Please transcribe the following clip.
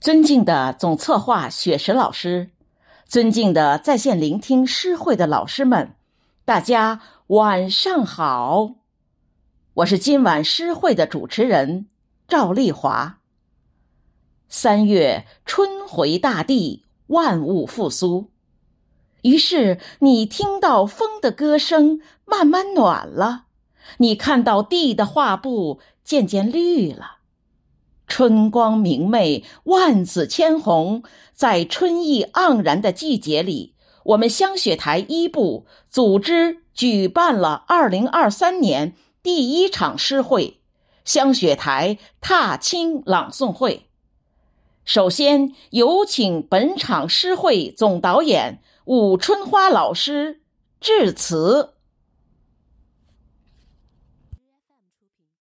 尊敬的总策划雪石老师，尊敬的在线聆听诗会的老师们，大家晚上好！我是今晚诗会的主持人赵丽华。三月春回大地，万物复苏，于是你听到风的歌声慢慢暖了，你看到地的画布渐渐绿了。春光明媚，万紫千红，在春意盎然的季节里，我们香雪台一部组织举办了二零二三年第一场诗会——香雪台踏青朗诵会。首先有请本场诗会总导演武春花老师致辞。